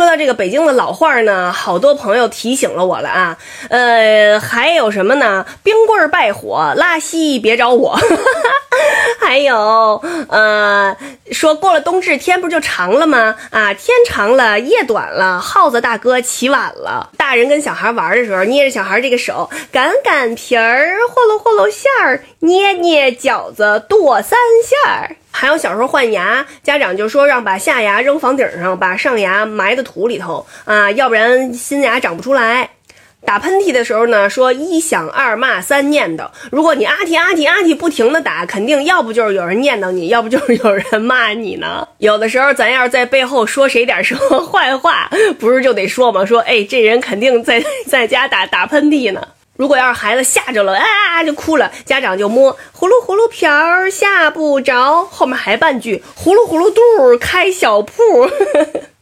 说到这个北京的老话呢，好多朋友提醒了我了啊。呃，还有什么呢？冰棍儿败火，拉稀别找我。还有，呃，说过了冬至天不就长了吗？啊，天长了，夜短了，耗子大哥起晚了。大人跟小孩玩的时候，捏着小孩这个手，擀擀皮儿，和喽和喽馅儿，捏捏饺子，剁三馅儿。还有小时候换牙，家长就说让把下牙扔房顶上，把上牙埋在土里头啊，要不然新牙长不出来。打喷嚏的时候呢，说一响二骂三念叨。如果你啊嚏啊嚏啊嚏不停的打，肯定要不就是有人念叨你，要不就是有人骂你呢。有的时候咱要是在背后说谁点什么坏话，不是就得说吗？说哎，这人肯定在 在家打打喷嚏呢。如果要是孩子吓着了啊就哭了，家长就摸呼噜呼噜瓢儿吓不着，后面还半句呼噜呼噜肚开小铺。